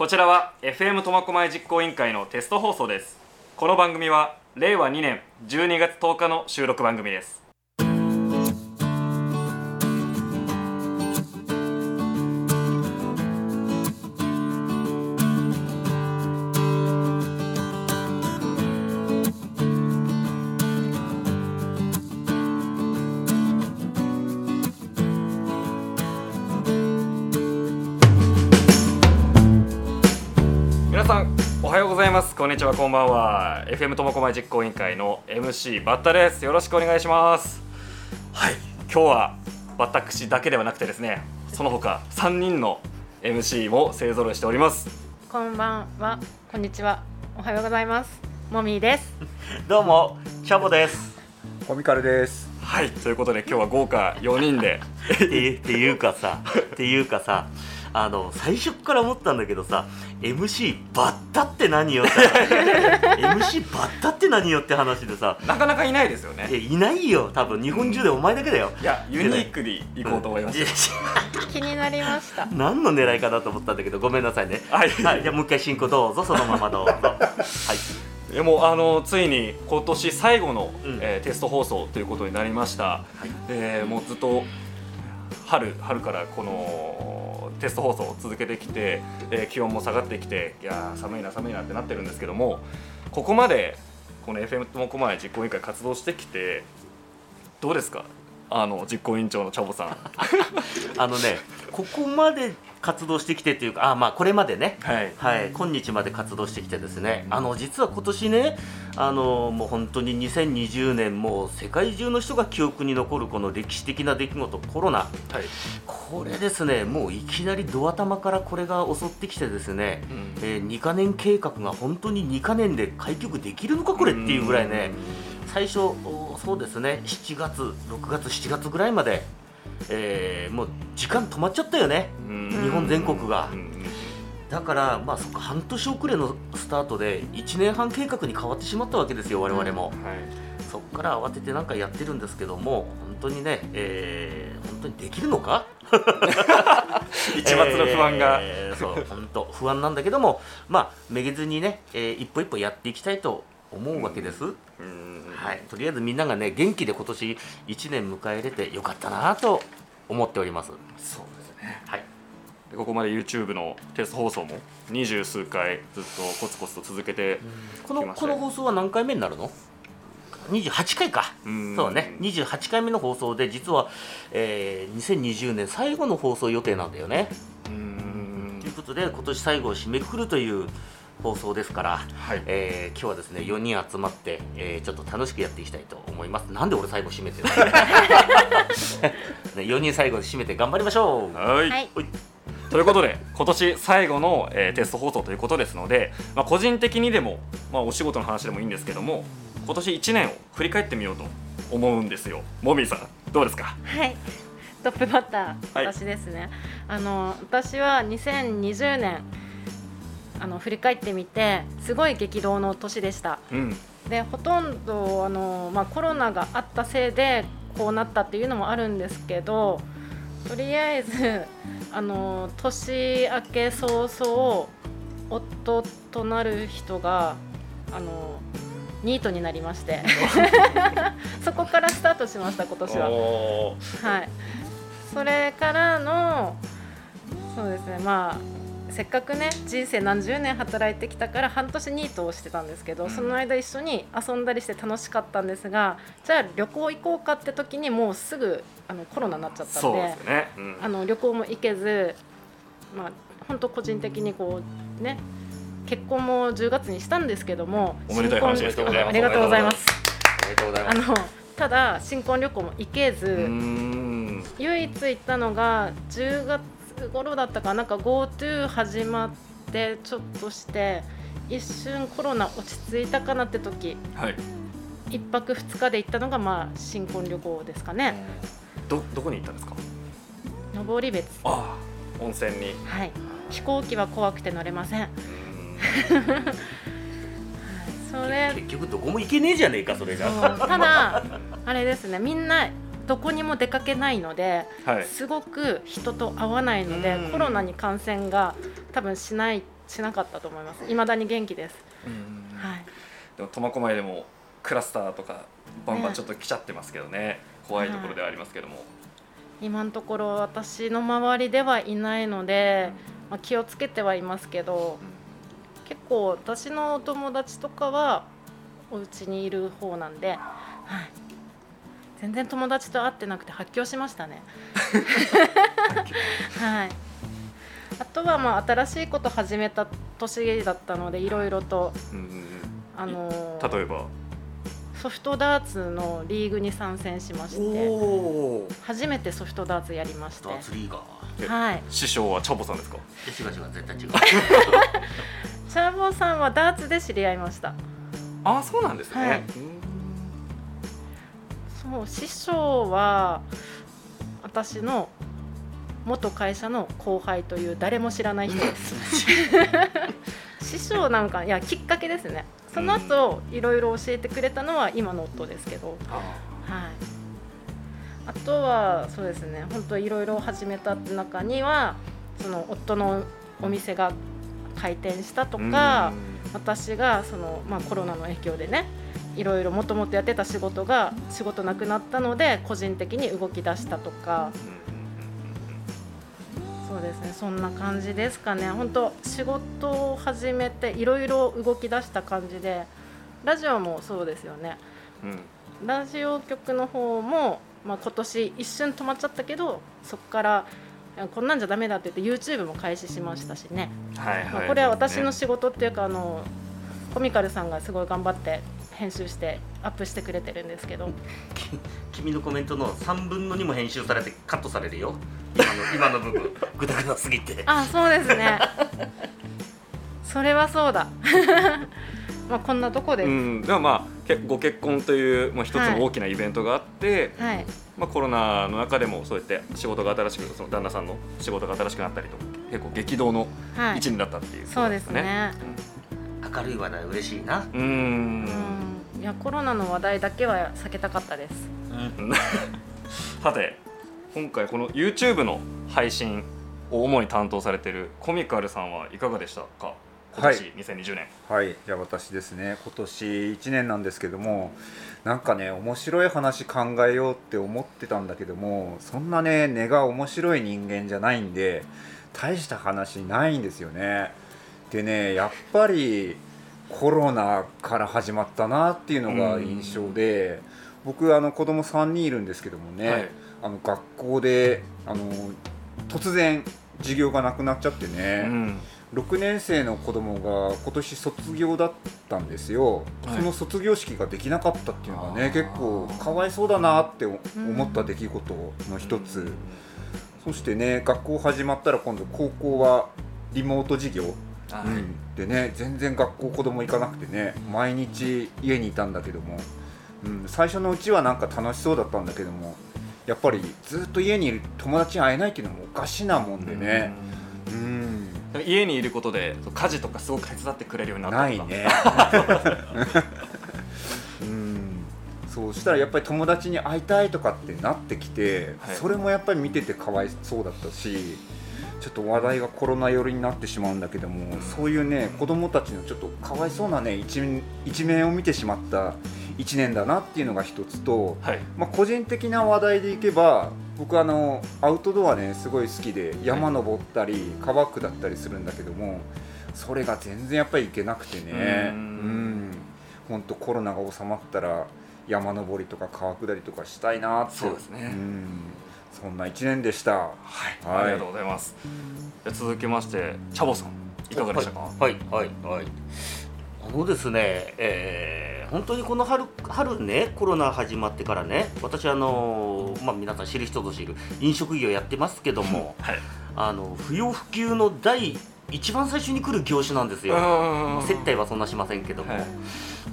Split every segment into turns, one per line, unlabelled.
こちらは FM 苫小牧実行委員会のテスト放送です。この番組は令和2年12月10日の収録番組です。はこんばんは。FM 苫小牧実行委員会の MC バッタです。よろしくお願いします。はい。今日は私だけではなくてですねその他3人の MC も勢ぞろいしております。
こんばんは、こんにちは、おはようございます。もみーです。
どうも、チャボです。
コミカルです。
はい。ということで今日は豪華4人で。
っていうかさ、っていうかさ、あの最初から思ったんだけどさ、MC バッタって何よって、MC バッタって何よって話でさ、
なかなかいないですよね
いないよ、多分日本中でお前だけだよ。
いやユニークに行こうと思いまし
気になりました。
何の狙いかなと思ったんだけど、ごめんなさいね。
たはい、
はい、じゃあもう一回進行どうぞ、そのままどうぞ。はい。
でもあのついに今年最後の、
うん
えーテスト放送ということになりました、
はい
えーもうずっと春春からこのテスト放送を続けてきて、えー気温も下がってきていや寒いな寒いなってなってるんですけどもここまでこの FM 苫小牧実行委員会活動してきてどうですか？あの実行委員長のチャボさん。
あのね、ここまで活動してきてっていうか、あ、まあこれまでね。
はい。
はい、今日まで活動してきてですね、あの実は今年ね、あのもう本当に2020年、もう世界中の人が記憶に残るこの歴史的な出来事、コロナ、
はい。
これですね、もういきなりドア玉からこれが襲ってきてですね、
うん。
えー2か年計画が本当に2か年で開局できるのか、これっていうぐらいね、最初、おそうですね、7月、6月、7月ぐらいまで、えーもう時間止まっちゃったよね、
うん。
日本全国が。
うん。
だから、まあ、そ半年遅れのスタートで1年半計画に変わってしまったわけですよ、我々も。
はい。
そこから慌ててなんかやってるんですけども、本当にね、えー本当にできるのか？
一抹の不安が、
えーそう、本当、不安なんだけども、まあ、めげずにね、えー一歩一歩やっていきたいと思うわけです。
うん
はい、とりあえずみんながね、元気で今年1年迎え入れてよかったなと思っております。
そうですね
はい
でここまで YouTube のテスト放送も二十数回ずっとコツコツと続けて
このこの放送は何回目になるの ?28 回か。
うん
そうね、28回目の放送で、実は、えー2020年最後の放送予定なんだよね。
うん
ということで、今年最後を締めくくるという放送ですから、
はい
えー今日はですね、4人集まって、えーちょっと楽しくやっていきたいと思います。なんで俺最後締めてるの？ね ?4 人最後で締めて頑張りましょう。
はいということで今年最後の、えーテスト放送ということですので、まあ、個人的にでも、まあ、お仕事の話でもいいんですけども今年1年を振り返ってみようと思うんですよもみーさんどうですか？
はい。トップバッター、
はい
私ですね。あの、私は2020年。あの振り返ってみてすごい激動の年でした。
うん。
でほとんどあの、まあ、コロナがあったせいでこうなったっていうのもあるんですけどとりあえずあの年明け早々夫となる人があのニートになりまして。そこからスタートしました今年は。はい、それからのそうですねまあせっかくね人生何十年働いてきたから半年ニートをしてたんですけど、
うん。
その間一緒に遊んだりして楽しかったんですがじゃあ旅行行こうかって時にもうすぐあのコロナになっちゃったんで
ね、うん。
あの旅行も行けずまあ本当個人的にこうね結婚も10月にしたんですけども
おめで
とうございます。
おめでとうございます。
あのただ新婚旅行も行けず、唯一行ったのが10月頃だったかな？んか GoTo 始まってちょっとして一瞬コロナ落ち着いたかなって時。
はい。
一泊二日で行ったのがまあ新婚旅行ですかね。
どどこに行ったんですか？
登別。
ああ温泉に。
はい。飛行機は怖くて乗れません。
う
それ。
結局どこも行けねえじゃねえかそれが。
ただあれですね。みんなどこにも出かけないので
はい。
すごく人と会わないので
うん。
コロナに感染が多分しないしなかったと思います。未だに元気です、
うん
はい。
でも苫小牧でもクラスターとかバンバンちょっと来ちゃってますけどね。怖いところではありますけども、
今のところ私の周りではいないので、まあ、気をつけてはいますけど結構私のお友達とかはお家にいる方なんで、はい、全然友達と会ってなくて発狂しましたね。はい。あとはまあ新しいこと始めた年だったのでいろいろと、
うん
あのー
例えば？
ソフトダーツのリーグに参戦しまして
お
初めてソフトダーツやりまして。
ダーツリーガー。
はい。
師匠はチャボさんですか？
え違う違う絶対違う。
チャーボーさんはダーツで知り合いました。
ああそうなんですね、
はいそう師匠は私の元会社の後輩という誰も知らない人です。師匠なんかいやきっかけですね。その後いろいろ教えてくれたのは今の夫ですけど。
あ
はい。あとはそうですね。本当いろいろ始めた中にはその夫のお店が開店したと
ー
か
うん。
私がその、まあ、コロナの影響でねいろいろもともとやってた仕事が仕事なくなったので個人的に動き出したとか。そうですね。そんな感じですかね。本当仕事を始めていろいろ動き出した感じでラジオもそうですよね。
うん。うん
ラジオ局の方も、まあ、今年一瞬止まっちゃったけどそこからこんなんじゃダメだって言って YouTube も開始しましたしね、
はいはい、
まあ、これは私の
そ
仕事っていうかあのコミカルさんがすごい頑張って編集してアップしてくれてるんですけど。
君のコメントの3分の2も編集されてカットされるよ。今の 今の部分。グダグダすぎて。
あそうですね。それはそうだ。まあこんなとこで、
ううん、でもまあけご結婚という、まあ、一つの大きなイベントがあって、
はい。
まあ、コロナの中でもそうやって仕事が新しくその旦那さんの仕事が新しくなったりと結構激動の
はい。
一年だったっていう、
そうですね。
明るい話題嬉しいな。
うん
いやコロナの話題だけは避けたかったです。
さて今回この YouTube の配信を主に担当されているコミカルさんはいかがでしたか？今年、
はい。
2020年。
はい、じゃあ私ですね。今年1年なんですけどもなんかね面白い話考えようって思ってたんだけどもそんなね根が面白い人間じゃないんで大した話ないんですよね。でねやっぱりコロナから始まったなっていうのが印象で僕あの子供3人いるんですけどもね、
はい。
あの学校であの突然授業がなくなっちゃってね、
うん。
6年生の子供が今年卒業だったんですよ、
はい。
その卒業式ができなかったっていうのがね結構かわいそうだなって思った出来事の一つ、そしてね学校始まったら今度高校はリモート授業、
はい。
うん。でね全然学校子供行かなくてね毎日家にいたんだけども、うん、最初のうちはなんか楽しそうだったんだけどもやっぱりずっと家にいる友達に会えないっていうのもおかしなもんでね、うん。
うん。家にいることで家事とかすごく手伝ってくれるようになった。
ないね。うん。そうしたらやっぱり友達に会いたいとかってなってきて、
はい。
それもやっぱり見ててかわいそうだったしちょっと話題がコロナ寄りになってしまうんだけども、そういうね子供たちのちょっとかわいそうなね一面一面を見てしまった1年だなっていうのが一つと、
はい。
まあ、個人的な話題でいけば僕あのアウトドアねすごい好きで山登ったり川下ったりするんだけどもそれが全然やっぱり行けなくてね。
う
うん。ん本当コロナが収まったら山登りとか川下りとかしたいなって。
そうですね。
んそんな1年でした
はい、
はい
ありがとうございます。じゃあ続きまして、チャボさん、いかがでしたか？
はいはいはいあのですね、えー本当にこの春春ねコロナ始まってからね私あのまあ皆さん知る人ぞ知る飲食業やってますけども
はい。
あの不要不急の第一番最初に来る業種なんですよ。まあ接待はそんなしませんけども、
はい。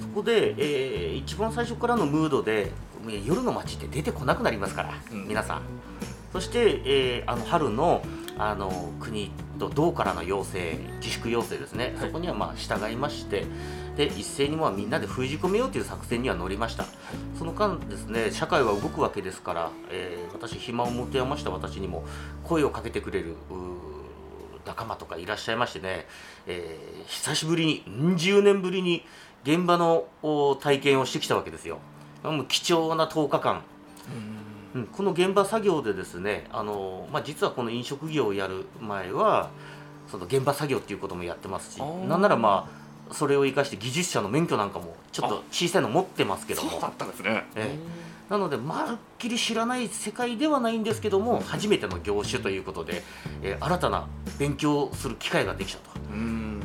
そこで、えー一番最初からのムードで夜の街って出てこなくなりますから、
うん。
皆さん。そして、えーあの春のあの国と道からの要請自粛要請ですね、
はい。
そこにはまあ従いましてで一斉にまあみんなで封じ込めようという作戦には乗りました、その間ですね社会は動くわけですから、えー私暇を持て余した私にも声をかけてくれる仲間とかいらっしゃいましてね、えー久しぶりにうん10年ぶりに現場のお体験をしてきたわけですよ。もう貴重な10日間。うん、この現場作業でですねあの、まあ、実はこの飲食業をやる前はその現場作業っていうこともやってますしなんならまあそれを生かして技術者の免許なんかもちょっと小さいの持ってますけども。
そうだったんですね。
ええなのでまるっきり知らない世界ではないんですけども初めての業種ということで、えー新たな勉強をする機会ができたと
うん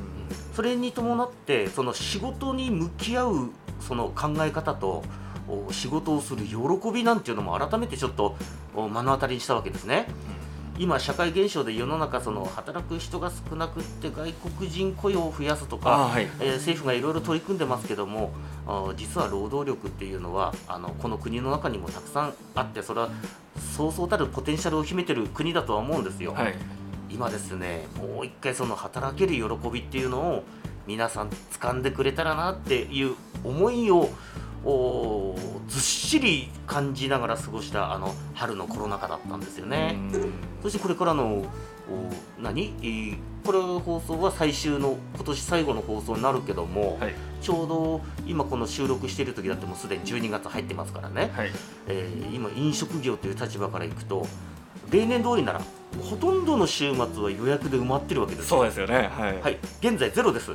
それに伴ってその仕事に向き合うその考え方とお仕事をする喜びなんていうのも改めてちょっとお目の当たりにしたわけですね。今社会現象で世の中その働く人が少なくって外国人雇用を増やすとか、
はい
えー政府がいろいろ取り組んでますけども実は労働力っていうのはあのこの国の中にもたくさんあってそれはそうそうたるポテンシャルを秘めてる国だとは思うんですよ。
はい
今ですねもう一回その働ける喜びっていうのを皆さん掴んでくれたらなっていう思いをおーずっしり感じながら過ごしたあの春のコロナ禍だったんですよね。そしてこれからのお何、えーこれ放送は最終の今年最後の放送になるけども、
はい。
ちょうど今この収録している時だってもうすでに12月入ってますからね、
はい。
えー今飲食業という立場からいくと例年通りならほとんどの週末は予約で埋まってるわけですよ。
そうですよね。はい。
はい。現在ゼロです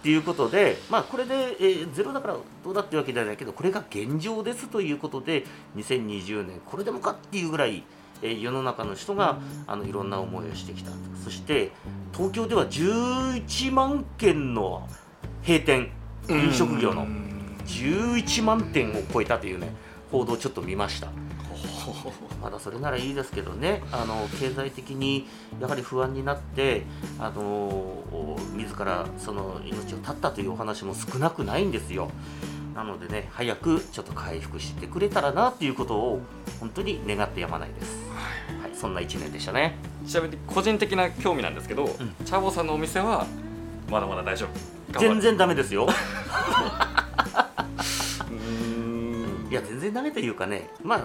あ
ということで、まあ、これで、えーゼロだからどうだっていうわけではないけどこれが現状ですということで2020年これでもかっていうぐらい、えー世の中の人があのいろんな思いをしてきたそして東京では11万件の閉店
ー
飲食業の
うん
11万店を超えたというね報道をちょっと見ました まだそれならいいですけどね。あの経済的にやはり不安になってあの自らその命を絶ったというお話も少なくないんですよ。なのでね早くちょっと回復してくれたらなっていうことを本当に願ってやまないです、はい、そんな1年でしたね。
ちなみに個人的な興味なんですけど、チャボさんのお店はまだまだ大丈夫。
全然ダメですよ。
うん。
いや全然ダメというかねまあ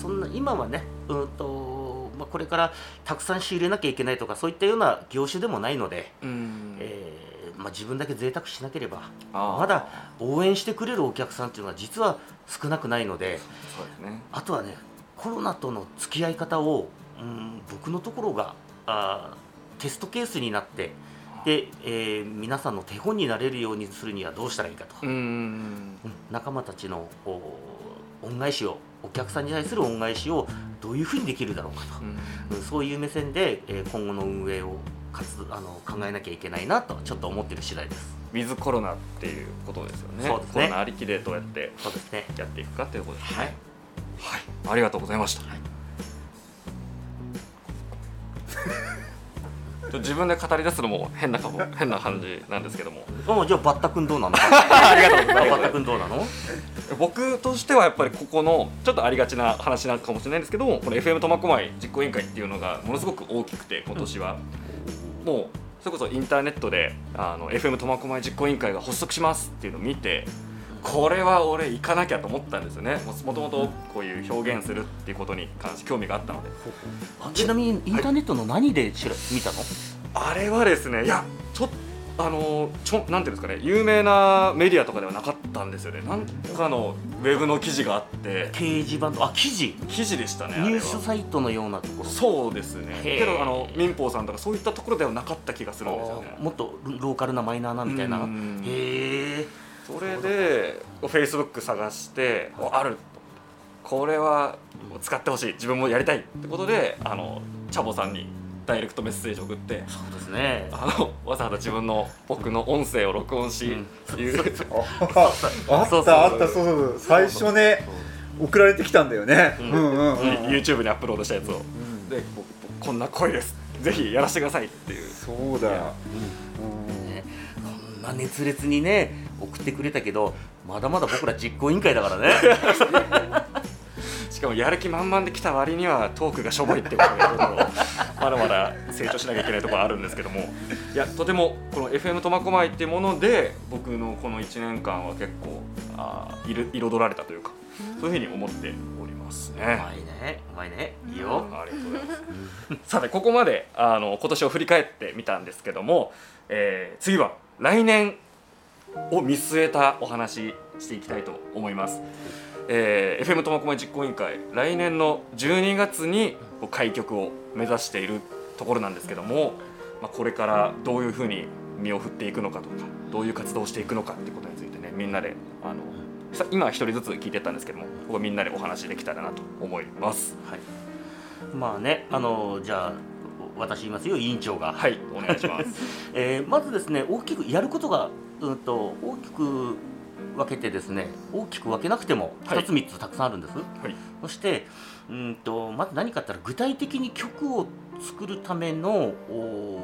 そんな今はねうんと、まあ、これからたくさん仕入れなきゃいけないとかそういったような業種でもないので、
うん。
えーまあ、自分だけ贅沢しなければまだ応援してくれるお客さんっていうのは実は少なくないので
そうですね。
あとはねコロナとの付き合い方を、うん、僕のところがあーテストケースになってで、えー皆さんの手本になれるようにするにはどうしたらいいかと、仲間たちのお恩返しをお客さんに対する恩返しをどういうふうにできるだろうかと、うん。そういう目線で、えー今後の運営をかつあの考えなきゃいけないなとちょっと思ってる次第です。
ウィズコロナっていうことですよね。
そうですね。
コロナありきでどうやってやっていくかということですね。
はい。
はい、ありがとうございました。ちょ自分で語り出すのも変なかも 変な感じなんですけども。
あじゃあバッタ君どうなの？
ありがとうござい
バッタ
ます
君どうなの？
僕としてはやっぱりここのちょっとありがちな話なのかもしれないんですけどもこの FM 苫小牧実行委員会っていうのがものすごく大きくて今年は、もうそれこそインターネットであの FM 苫小牧実行委員会が発足しますっていうのを見てこれは俺行かなきゃと思ったんですよね。ももともとこういう表現するっていうことに関して興味があったので。
あちなみにインターネットの何で知ら見たの？
あれはですねいやちょっあのちょなんていうんですかね有名なメディアとかではなかったんですよね。なんかのウェブの記事があって。
掲示板とあ記事？
記事でしたね
ニュースサイトのようなところ。
そうですね。けどあの民放さんとかそういったところではなかった気がするんですよね。
あもっとローカルなマイナーなみたいな。
うん。
へえ
それでフェイスブック探しておあるこれは使ってほしい。自分もやりたいってことであのチャボさんにダイレクトメッセージを送って
そうですね。
あのわざわざ自分の僕の音声を録音し、
うん。
いう。
あっ
そうそう。
たあったそうそう最初ね送られてきたんだよね。
う
うん。んうんうんうん。
YouTube にアップロードしたやつを、で僕こんな声です。ぜひやらせてくださいっていう。
そうだ。うん。
ねこんな熱烈にね送ってくれたけどまだまだ僕ら実行委員会だからね
しかもやる気満々で来た割にはトークがしょぼいってことでまだまだ成長しなきゃいけないところあるんですけどもいやとてもこの FM 苫小牧っていうもので僕のこの1年間は結構あーいる彩られたというかそういうふうに思っております。ます
うま
ね。
いねうまいねいいよ、
ありがとうございます。さてここまであの今年を振り返ってみたんですけども、えー次は来年を見据えたお話していきたいと思います。えー FM 苫小牧実行委員会来年の12月に開局を目指しているところなんですけども、まあ、これからどういうふうに身を振っていくのかとかどういう活動をしていくのかっていうことについてねみんなであのさ今一人ずつ聞いてったんですけどもここみんなでお話できたらなと思います。
はいまあねあのじゃあ私言いますよ委員長が、
はいお願いします。
えーまずですね大きくやることが、うん、と大きく分けてですね大きく分けなくても
はい。
2つ3つたくさんあるんです、
はい。
そしてうんとまず何かって言ったら具体的に曲を作るためのお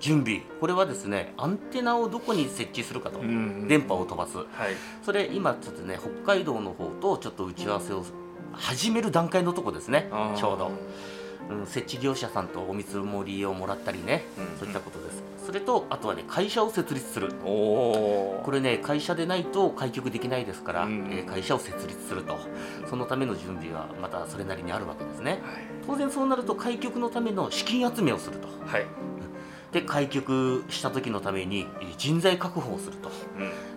準備。これはですねアンテナをどこに設置するかと、
ん
電波を飛ばす。
はい。
それ今ちょっとね北海道の方とちょっと打ち合わせを始める段階のとこですねちょうど、うん、設置業者さんとお見積もりをもらったりね、
うん。
そういったことです。それとあとはね会社を設立する。これね会社でないと開局できないですから、
うん。
えー会社を設立すると。そのための準備はまたそれなりにあるわけですね。
はい。
当然そうなると開局のための資金集めをすると。
はい、
で開局した時のためにえー人材確保をすると。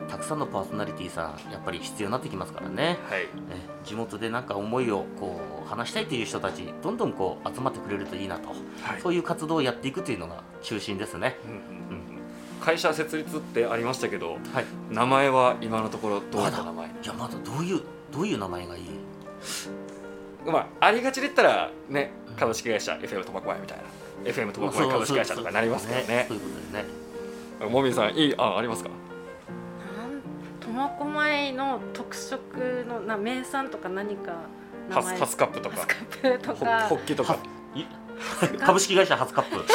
うん、
たくさんのパーソナリティさんやっぱり必要になってきますからね。
はい。
え地元でなんか思いをこう話したいという人たちどんどんこう集まってくれるといいなと、
はい。
そういう活動をやっていくというのが中心ですね。
うんうんうん会社設立ってありましたけど
はい。
名前は今のところどういった名前？
じゃあまだどういうどういう名前がいい？
まあありがちで言ったらね株式会社 FM 苫小牧みたいな FM 苫小牧株式会社とかになりますけどね。
そういうことですね。
もみじさんいいあありますか？
苫小牧の特色のな名産とか何か名前？
ハスハスカップとか。
ハスカップと
ほ
か
ホッキとか。
い？株式会社初カップ。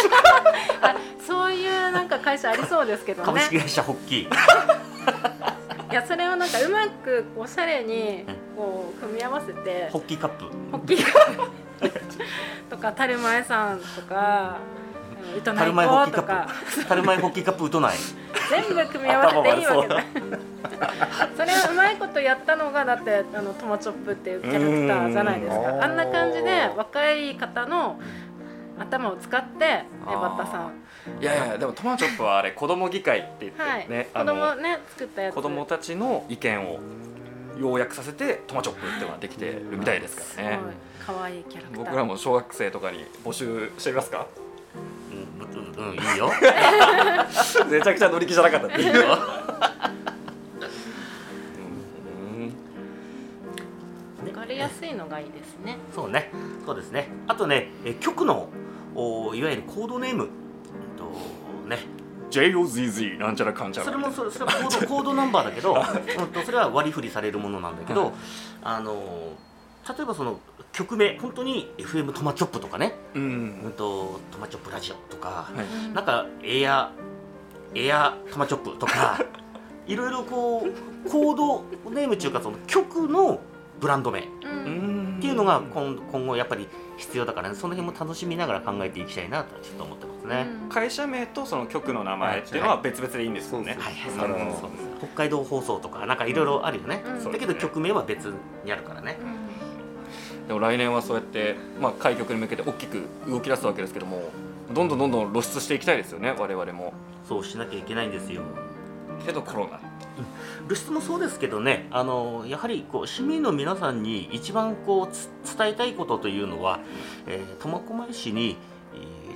あそういうなんか会社ありそうですけどね。
株式会社ホッキー。
いやそれをなんかうまくおしゃれにこう組み合わせて。
ホッキーカップ。
ホッキーとかタルマエさんとか糸内
タルマエホッキーカ
子とか
ップ。タルマエホッキーカップ打とない。
全部組み合わせていいわけ
頭
ないそれをうまいことやったのがだってあのトマチョップっていうキャラクターじゃないですか。あんな感じで若い方の頭を使ってねバッタさん。
いやいやでもトマチョップはあれ子供議会って言って
はい、
ね、
子供ね作ったやつ。
子供たちの意見を要約させてトマチョップっていうのができてるみたいですからね。
可愛いキャラクター。
僕らも小学生とかに募集してみますか？
うん、うん、うん、いいよ。
めちゃくちゃ乗り気じゃなかったっていう。の うん。
わかりやすいのがいいですね
そうねそうですねあとねえ局のおいわゆるコードネームうん。とね
JOZZ なんちゃらかんちゃら。
それもそれそれはコードコードナンバーだけど、うんとそれは割り振りされるものなんだけど、
はい。
あの例えばその曲名本当に FM トマチョップとかね、
う
うんん、とトマチョップラジオとか、
はい。
なんかエアエアトマチョップとか いろいろこうコードネームっていうかその曲のブランド名っ
うん。
ていうのが今今後やっぱり必要だからね。その辺も楽しみながら考えていきたいなとちょっと思ってますね。
うん。
会社名とその局の名前っていうのは別々でいいんですよね。
はいはい、
なるほど
そうです。北海道放送とかなんかいろいろあるよね、
うん。
だけど曲名は別にあるからね、
うん。
でも来年はそうやって、まあ、開局に向けて大きく動き出すわけですけどもどんどんどんどん露出していきたいですよね我々も。
そうしなきゃいけないんですよ。
けどコロナ。
露出もそうですけどねあのやはりこう市民の皆さんに一番こうつ伝えたいことというのはえー苫小牧市に、えー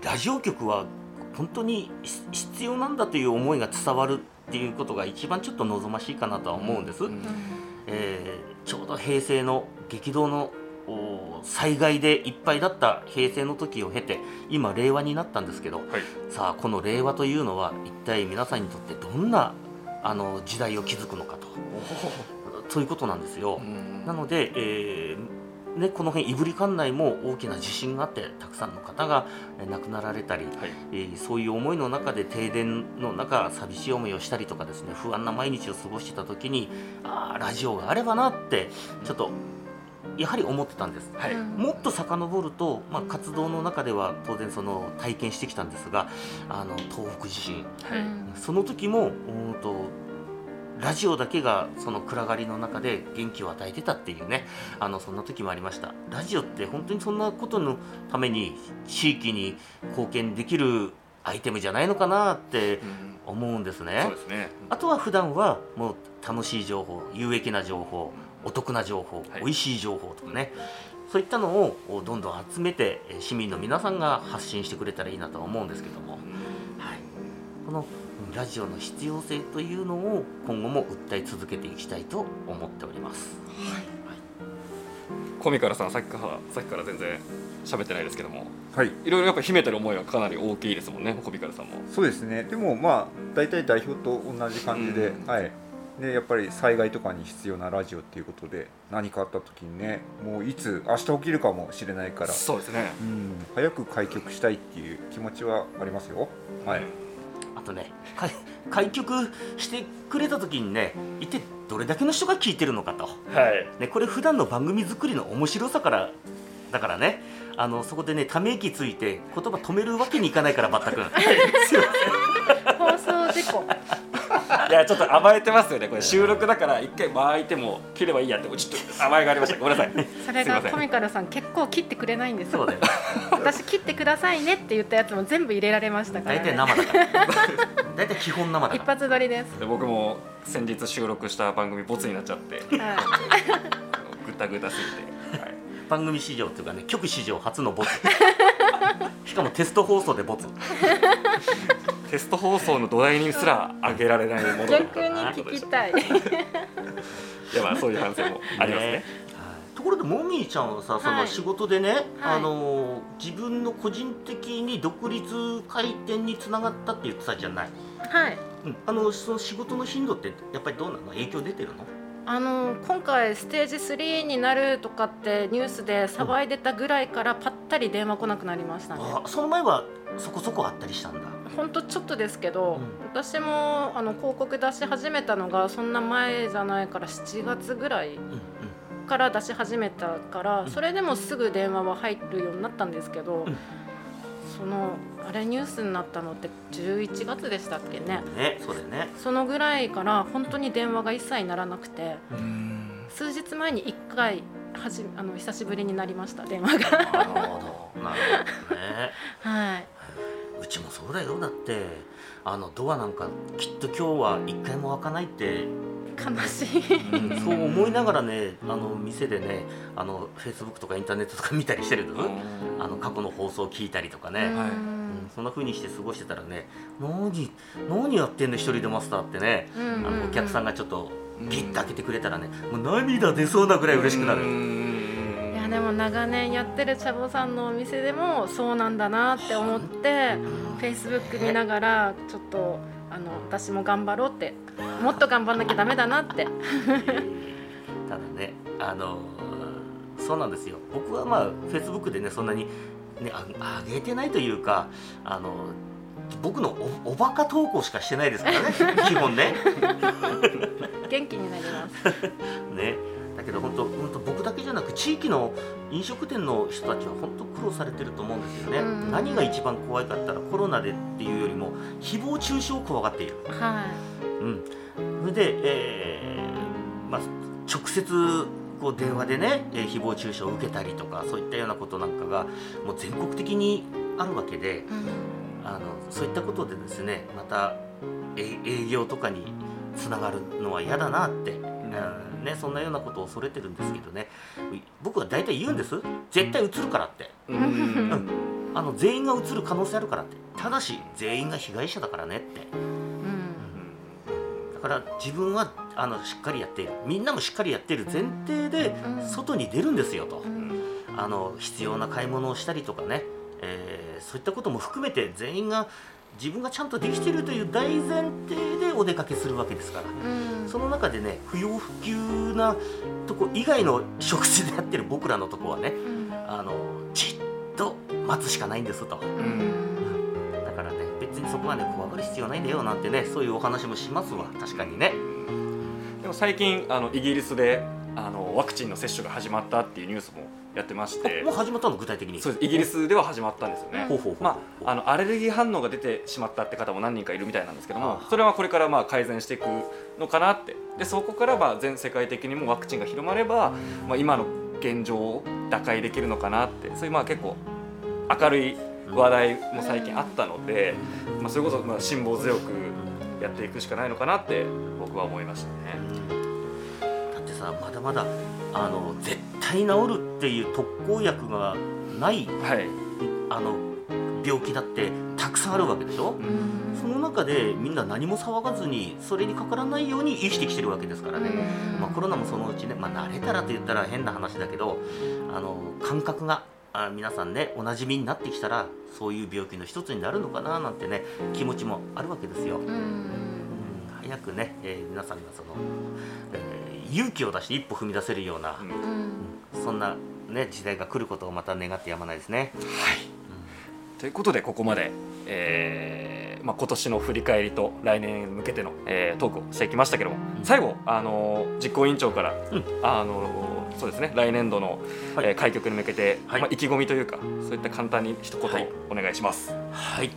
ラジオ局は本当に必必要なんだという思いが伝わるっていうことが一番ちょっと望ましいかなとは思うんです、
うん
えーちょうど平成の激動のお災害でいっぱいだった平成の時を経て今令和になったんですけど
はい。
さあこの令和というのは一体皆さんにとってどんなあの時代を築くのかと。そういうことなんですよ。
うん。
なので、えーね、この辺胆振管内も大きな地震があってたくさんの方がえー亡くなられたり、
はい。
えーそういう思いの中で停電の中寂しい思いをしたりとかですね不安な毎日を過ごしてた時にああラジオがあればなってちょっとやはり思ってたんです。
はい。
うん。
もっと遡ると、まあ、活動の中では当然その体験してきたんですがあの東北地震。
はい。
うん
その時もうんとラジオだけがその暗がりの中で元気を与えてたっていうね。あのそんな時もありました。ラジオって本当にそんなことのために地域に貢献できるアイテムじゃないのかなって思うんですね。
そうですね。
あとは普段はもう楽しい情報有益な情報お得な情報、
はい。
美味しい情報とかね。そういったのをどんどん集めてえー市民の皆さんが発信してくれたらいいなとは思うんですけども、はい、このうんラジオの必要性というのを今後も訴え続けていきたいと思っております。
コミカルさんさっきからさっきから全然喋ってないですけども。
はい。
いろいろやっぱ秘めてる思いはかなり大きいですもんねコミカルさんも。
そうですね。でもまあ大体代表と同じ感じで、
うん。
はい。でやっぱり災害とかに必要なラジオっていうことで何かあった時にねもういつ明日起きるかもしれないから、
そうですね。
うん、早く開局したいっていう気持ちはありますよ。はい。
あとね。開開局してくれた時にね一体どれだけの人が聞いてるのかと。
はい。
ね、これ普段の番組作りの面白さからだからね。あのそこでねため息ついて言葉止めるわけにいかないからバッタ君。
放送事故
いやちょっと甘えてますよね。これ収録だから一回間空いても切ればいいやってちょっと甘えがありました。ごめんなさい。
それがコミカルさん結構切ってくれないんですよ。私切ってくださいねって言ったやつも全部入れられましたから、
大体
ね、
生だから。大体基本生だ
一発撮りです、
で僕も先日収録した番組ボツになっちゃって。
は
ぐたぐたすぎて、はい、
番組史上っていうかね局史上初のボツ。しかもテスト放送でボツ。
テスト放送の土台にすら上げられないもの
逆に聞きたい。
いやまあそういう反省もありますね。
はい。ところでモミーちゃんはさそ
はい
の仕事でね、
はい。
あの自分の個人的に独立回転につながったって言ってたじゃない、
はい。
うん、あのその仕事の頻度ってやっぱりどうなの？影響出てるの？
あの今回ステージ3になるとかってニュースで騒いでたぐらいからぱったり電話来なくなりましたね。
あその前はそこそこあったりしたんだ。
ほんとちょっとですけど、
う
私もあの広告出し始めたのがそんな前じゃないから7月ぐらいから出し始めたから、
うん。
それでもすぐ電話は入るようになったんですけど、
うん
そのあれニュースになったのって11月でしたっけね。
ねそうだよね。
そのぐらいから本当に電話が一切ならなくて。
うん。
数日前に1回はじあの久しぶりになりました電話が。
なるほど。なるほどね。
はい。う
ちもそうだよ。だってあのドアなんかきっと今日は一回も開かないって、
悲しい。
うん。そう思いながらねあの店でねあのフェイスブックとかインターネットとか見たりしてるの、あの過去の放送を聞いたりとかね、
はい。
うん。そんな風にして過ごしてたらね何何やってんの一人でマスターってね、
うん
あのお客さんがちょっと
うん。
ピッと開けてくれたらねもう涙出そうなぐらい嬉しくなる。
いやでも長年やってる茶坊さんのお店でもそうなんだなって思ってフェイスブック見ながらちょっとあの私も頑張ろうってもっと頑張んなきゃダメだなって。
ただねあのそうなんですよ。僕はまあフェイスブックでねそんなに、ね、あ上げてないというかあの僕のおおバカ投稿しかしてないですからね。基本ね。
元気になります。
ね。だけど本当本当僕だけじゃなく地域の飲食店の人たちは本当苦労されてると思うんですよね、
うん。
何が一番怖いかったらコロナでっていうよりも誹謗中傷を怖がっている。
は
うん、それで、えーまあ、直接こう電話でね、えー誹謗中傷を受けたりとかそういったようなことなんかがもう全国的にあるわけで
い。うん。
あのそういったことでですねまたえ営業とかにつながるのは嫌だなって、うんね、そんなようなことを恐れてるんですけどね。僕は大体言うんです。絶対映るからって。
うん。
あの全員が映る可能性あるからって。ただし全員が被害者だからねって。
うん。
だから自分はあのしっかりやっている。みんなもしっかりやっている前提で
うん。
外に出るんですよと。
うん。
あの必要な買い物をしたりとかね、えーそういったことも含めて全員が自分がちゃんとできているという大前提でお出かけするわけですから。
うん。
その中でね不要不急なとこ以外の食事でやってる僕らのとこはね
うん。
あのじっと待つしかないんですと。
うん。
だからね別にそこはね怖がる必要ないんだよなんてねそういうお話もしますわ。確かにね。
でも最近あのイギリスであのワクチンの接種が始まったっていうニュースもやってまして。
もう始まったの具体的に？
そうです。イギリスでは始まったんですよね。まあ、あのアレルギー反応が出てしまったって方も何人かいるみたいなんですけども
あ
それはこれからまあ改善していくのかなって。でそこからまあ全世界的にもワクチンが広まれば、まあ、今の現状を打開できるのかなって。そういうまあ結構明るい話題も最近あったので、まあ、それこそまあ辛抱強くやっていくしかないのかなって僕は思いましたね。
さまだまだあの絶対治るっていう特効薬がない
はい、
あの病気だってたくさんあるわけでしょ？その中でみんな何も騒がずにそれにかからないように生きてきてるわけですからね、まあ、コロナもそのうちね、まあ、慣れたらと言ったら変な話だけどあの感覚があ皆さんねおなじみになってきたらそういう病気の一つになるのかななんてね気持ちもあるわけですよ。うん。早くね、えー皆さんがその、えー勇気を出して一歩踏み出せるような、
うん。
そんな、ね、時代が来ることをまた願ってやまないですね。
ということでここまで、えーまあ、今年の振り返りと来年に向けての、えートークをしてきましたけども最後、あのー実行委員長から、
うん。
あのーそうですね来年度の、
はい。
えー開局に向けて、
はい。
まあ、意気込みというかそういった簡単に一言
はい。
お願いします。
はい、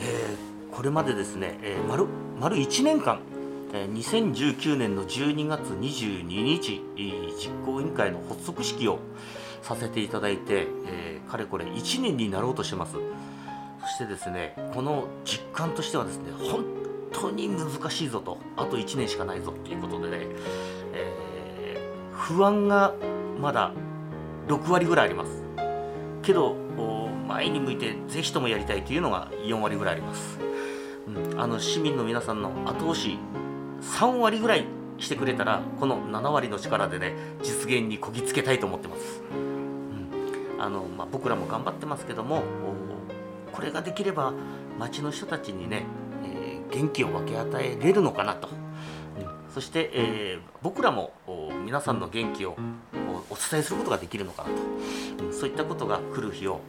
えーこれまでですね、えー、丸丸1年間、えー2019年の12月22日、実行委員会の発足式をさせていただいて、えーかれこれ1年になろうとしてます。そしてですねこの実感としてはですね本当に難しいぞとあと1年しかないぞっていうことでね、えー不安がまだ6割ぐらいあります。けど前に向いてぜひともやりたいというのが4割ぐらいあります、うん、あの市民の皆さんの後押し3割ぐらいしてくれたらこの7割の力でね実現にこぎつけたいと思ってます、うん。あのまあ、僕らも頑張ってますけどもこれができれば町の人たちにね、えー元気を分け与えれるのかなと、うん。そして、えー僕らも皆さんの元気をおお伝えすることができるのかなと、うん。そういったことが来る日を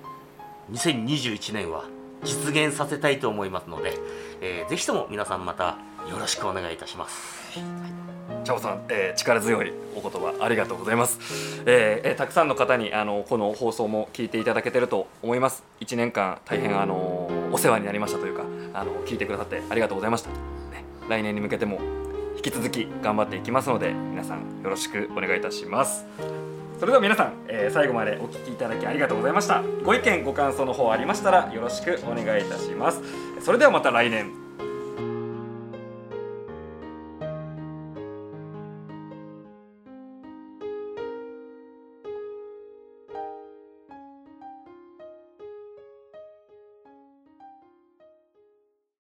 2021年は実現させたいと思いますので、えーぜひとも皆さんまたよろしくお願いいたします。
チャオさん、えー力強いお言葉ありがとうございます、えーえーたくさんの方にあのこの放送も聞いていただけてると思います。1年間大変あのお世話になりましたというかあの聞いてくださってありがとうございました、ね来年に向けても引き続き頑張っていきますので皆さんよろしくお願いいたします。それでは皆さん、えー最後までお聞きいただきありがとうございました。ご意見ご感想の方ありましたらよろしくお願いいたします。それではまた来年。